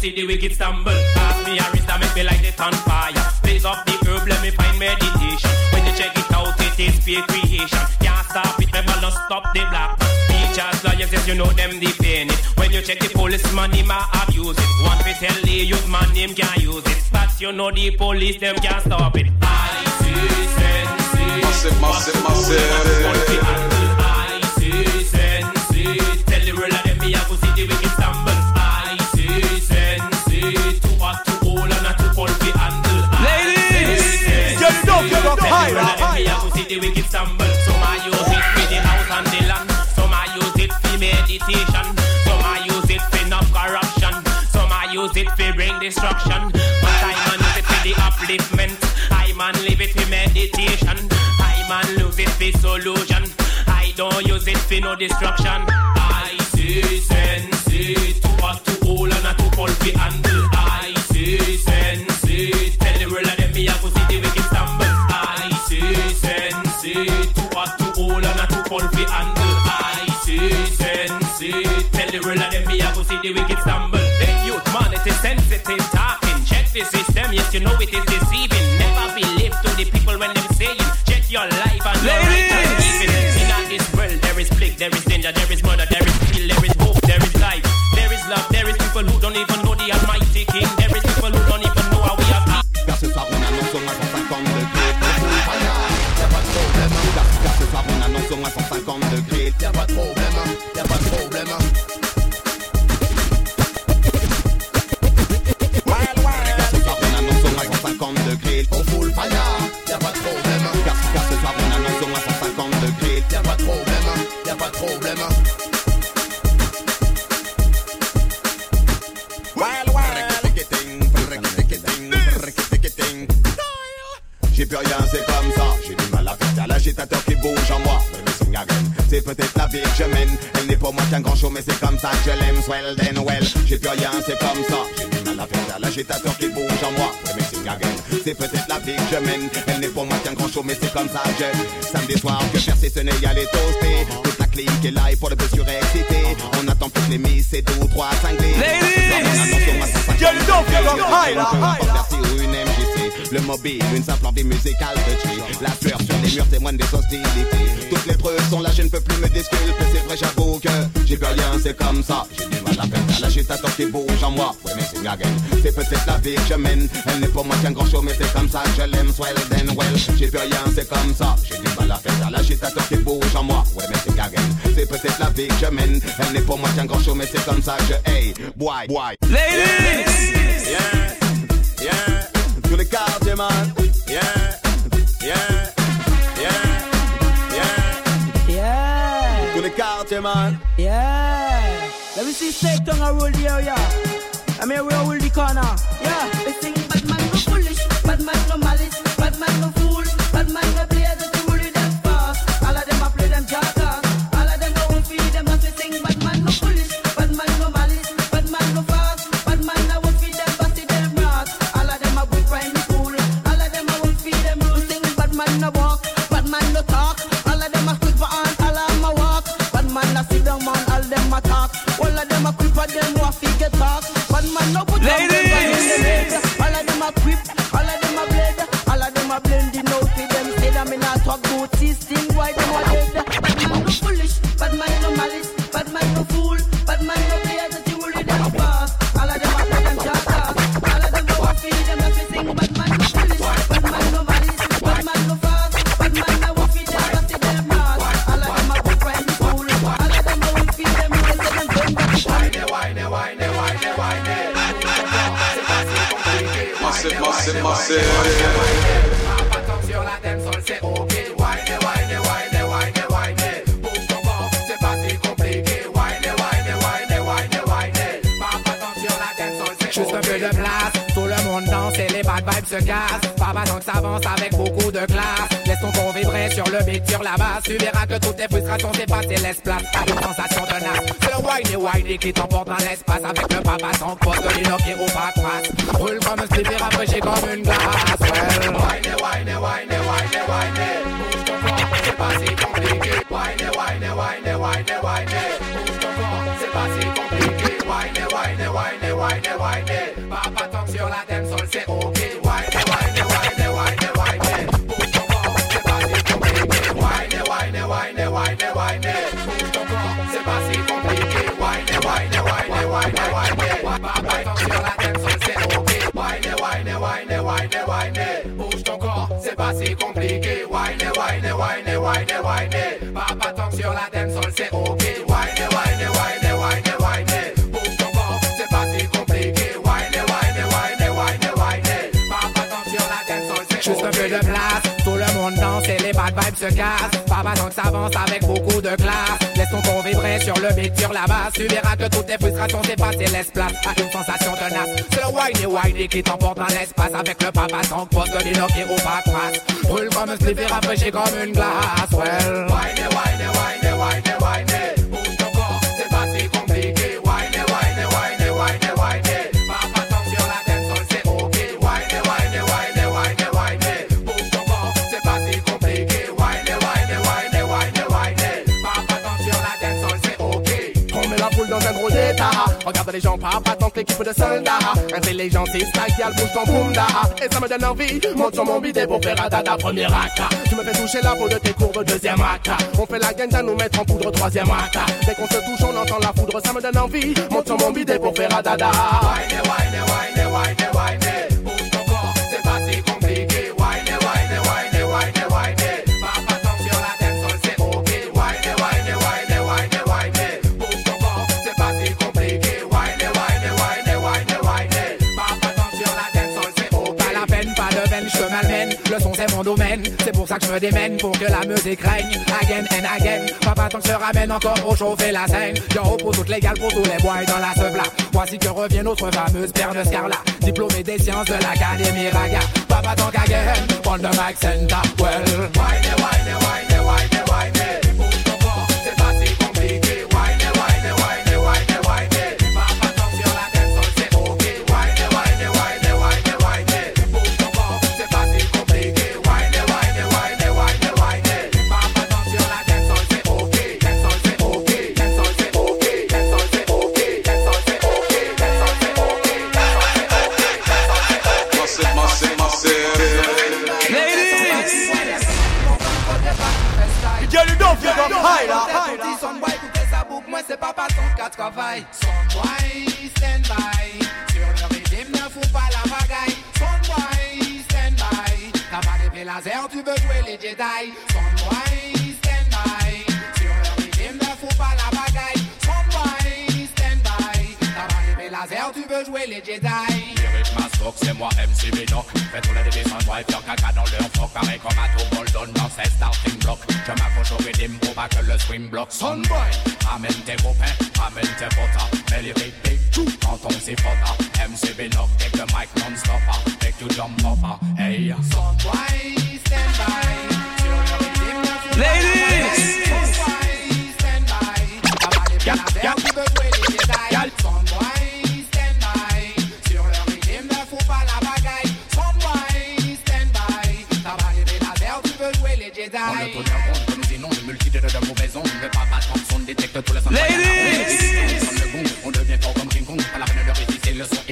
see the wicked stumble. Pass me a wrist that make me light it on fire. Blaze up the herb, let me find meditation. When you check it out, it is pure creation. Can't stop it, never not stop the black. Teachers, lawyers, yes, you know them defend it. When you check the policeman, him a abuse it. One fi tell the youth man, him can't use it. But you know the police, them can't stop it. I see sense. Massive, massive, massive. Man live it for meditation. I man lose it for solution. I don't use it for no destruction. I see sense. Too hot, too old, and too cold fi handle. I see sense. Tell the world them me a go see the wicked stumble. I see sense. Too hot, too old, and too cold fi handle. I see sense. Tell the world them me a go see the wicked stumble. Hey youth man, it is sensitive talking. Check the system, yes you know it is plus rien, c'est comme ça. J'ai du mal à faire l'agitateur qui bouge en moi. Mais again, c'est peut-être la vie que je mène. Elle n'est pour moi qu'un grand show, mais c'est comme ça que je l'aime. Swell, then well. J'ai plus rien, c'est comme ça. J'ai du mal à faire l'agitateur qui bouge en moi. Mais c'est peut-être la vie que je mène. Elle n'est pour moi qu'un grand show, mais c'est comme ça que je. Samedi soir, que faire, c'est ce n'est aller toaster. Toute la clique est là et pour le peu surexcité. On attend plus les miss et deux ou trois cinglés. Get it Le mobile, une simple envie musicale de tuer. La sueur sur les murs témoigne des hostilités. Toutes les preuves sont là, je ne peux plus me disculper C'est vrai, j'avoue que j'ai plus rien, c'est comme ça. J'ai du mal à faire l'agitateur qui bouge en moi. Ouais, mais c'est again C'est peut-être la vie que je mène. Elle n'est pour moi qu'un grand show, mais c'est comme ça que je l'aime. Swell, then well. J'ai plus rien, c'est comme ça. J'ai du mal à faire l'agitateur qui bouge en moi. Ouais, mais c'est again C'est peut-être la vie que je mène. Elle n'est pour moi qu'un grand show, mais c'est comme ça que je Hey, boy, boy. Ladies, Yeah, yeah, tous les quartiers, man. Yeah, yeah, yeah, yeah, Yeah, tous les quartiers, man. yeah. Let me see Snake a roll the area. I mean, we roll the corner. Yeah. They sing grip, です se cassent. Pas besoin que ça avance avec beaucoup de classe. Laisse ton corps vibrer sur le beat, sur la basse. Tu verras que toutes tes frustrations s'effacent et laisse place à une sensation de nas. C'est le whiny whiny qui t'emporte dans l'espace avec le papa sans poste de lino qui roule pas de trace. Roule comme un slip et rafraîchis comme une glace. Well, whiny whiny whiny whiny whiny. Bouge ton corps, c'est pas si compliqué. Whiny whiny whiny whiny whiny. Bouge ton corps, c'est pas si compliqué. Whiny whiny whiny whiny. whine. Papa tombe sur la dance sol, c'est ok. wine, wine, bouge ton corps, c'est pas si compliqué. Wine, wine, wine, wine, wine, pas pas tant sur la dancehall, c'est ok. Wine, wine, wine. Les bad vibes se cassent. Papa donc s'avance avec beaucoup de classe. Laisse ton corps vibrer sur le beat, sur la basse. Tu verras que toutes tes frustrations s'effacent et laisse place à une sensation tenace. C'est le whiny whiny qui t'emporte dans l'espace avec le papa sans poste de dino qui roule pas trace. Brûle comme un spliff et comme une glace. Gens, papa, tant l'équipe de soldats. Intelligence style, bouge ton boomda. Et ça me donne envie, monte sur mon bidé pour faire un dada premier acte. Tu me fais toucher la peau de tes courbes deuxième acte. On fait la gaine à nous mettre en poudre troisième acte. Dès qu'on se touche, on entend la foudre, ça me donne envie. Monte sur mon bidé pour faire un dada. Whiny, whiny, whiny, whiny. Domaine. C'est pour ça que je me démène, pour que la musique règne. Again and again. Papa tant se ramène encore pour chauffer la scène. Yo, pour toutes les gales, pour tous les boys dans la sevla. Voici que revient notre fameuse paire de Scarla. Diplômée des sciences de l'Académie Raga. Papa tant qu'again, on the mic center. Well, whiny, whiny, whiny, whiny, whiny. Bouge high, Dis son boy, écoutez sa boucle, moi c'est pas patron qu'à travail. Son boy, stand by. Sur le rythme, ne fous pas la bagaille. Son boy, stand by. T'as pas d'épée laser, tu veux jouer les Jedi. Laser, tu veux jouer les Jedi. Lyric Mastoc, c'est moi MC Binoc Fais tous les divisions de wife, faire caca dans leur froc Pareil comme à tout Bolton dans ses starting blocks. Je m'accroche au rythme pour pas que le swing bloque Sonboy, amène tes copains, amène tes potas. Mets les rythmes, tout quand on s'y frotta. MC Binoc, take the mic non-stop Make you jump up, hey Son boy, stand by. Ladies.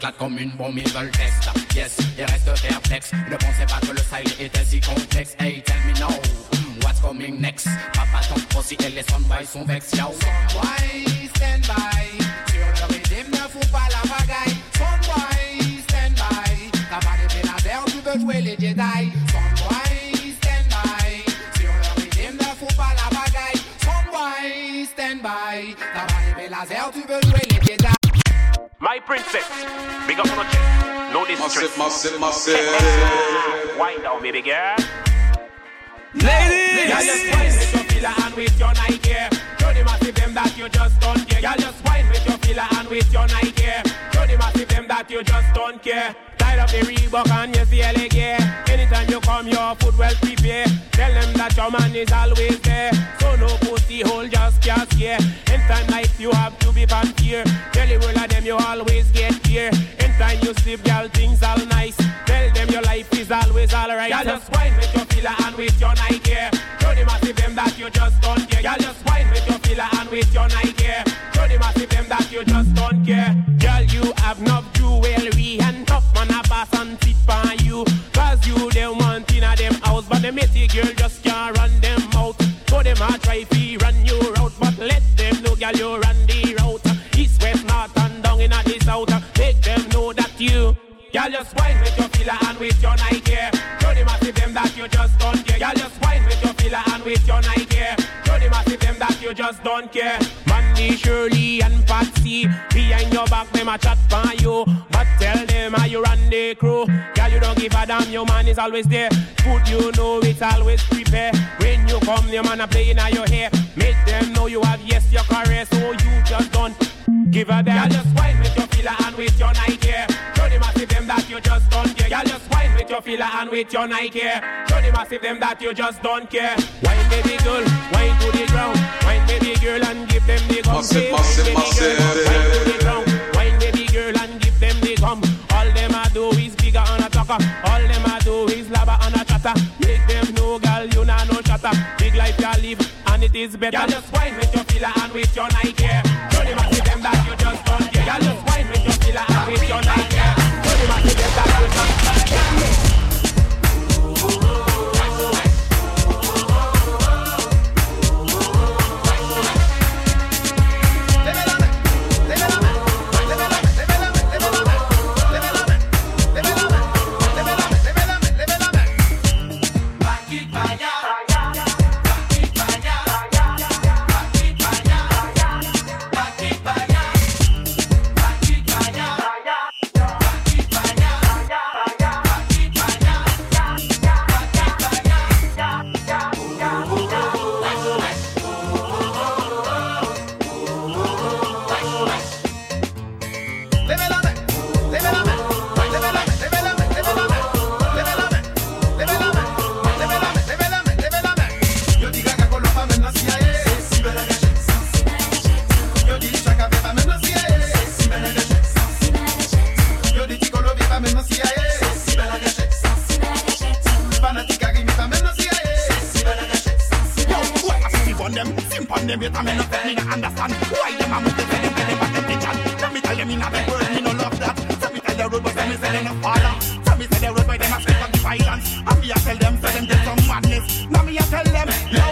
Éclate comme une bombe Ils veulent test, yes, ils restent perplexes Ne pensez pas que le style était si complexe Hey, tell me now, what's coming next? Papa tombe aussi et les soundboys sont vexes, yo boy, stand by. Sur le rythme, ne fous pas la bagaille. Son boy, stand by. T'as pas d'épée laser, tu veux jouer les Jedi. Son boy, stand by. Sur le rythme, ne fous pas la bagaille. Son boy, stand by. T'as pas d'épée laser, tu veux jouer les Jedi. My princess, big up on the chest. No Massive, distress. massive, massive. Wind down, baby girl. ladies. Y'all just wine with your filler and with your night gear. Show the massive them that you just don't care. Y'all just wine with your filler and with your night gear. Show the massive them that you just don't care. Tied up the Reebok and your CLA gear. Anytime you come, your food well prepared. Tell them that your man is always there. So no pussy hole, just can't scare. Anytime life you have to be pampered. Tell the world of them you always get here. Anytime you sleep, girl, things all nice. Tell them your life is always alright. Y'all just wine with your filler and with your night gear. Show the massive them that you just don't care. Y'all just wine with your filler and with your night gear. Show the massive them that you just don't care. Girl, you have enough jewelry and tough man a pass and sit by you. Cause you them just don't care. Mandy, Shirley, and Patsy behind your back, them a chat for you. But tell them how you run the crew. Girl, you don't give a damn, your man is always there. Food you know it's always prepared. When you come, your man a playing on your hair. Make them know you have yes your career, so you just don't give a damn. Girl, just wine with your filler and with your Nike. Show them massive them that you just don't care. Girl, just with your filler and with your Nike. Show them massive them that you just don't care. Wine baby girl, wine to the ground. Wine baby girl and give them the gum. Massive, massive, baby girl. Wine to the ground. Wine baby girl and give them the gum. All them a do is bigger on a talker. All them a do is lava on a chatter. Make them know, girl, you nah no chatter. Big life you live and it is better. Girl, just wine with your filler and with your Nike. them me no fit, me no understand. Why them a move the them get them back they kitchen Let me tell them in a big world, me no love that. So me tell the road but me say they no follow So me tell the road by them a speak of the violence And me a tell them, tell them there's some madness. Now me a tell them, yo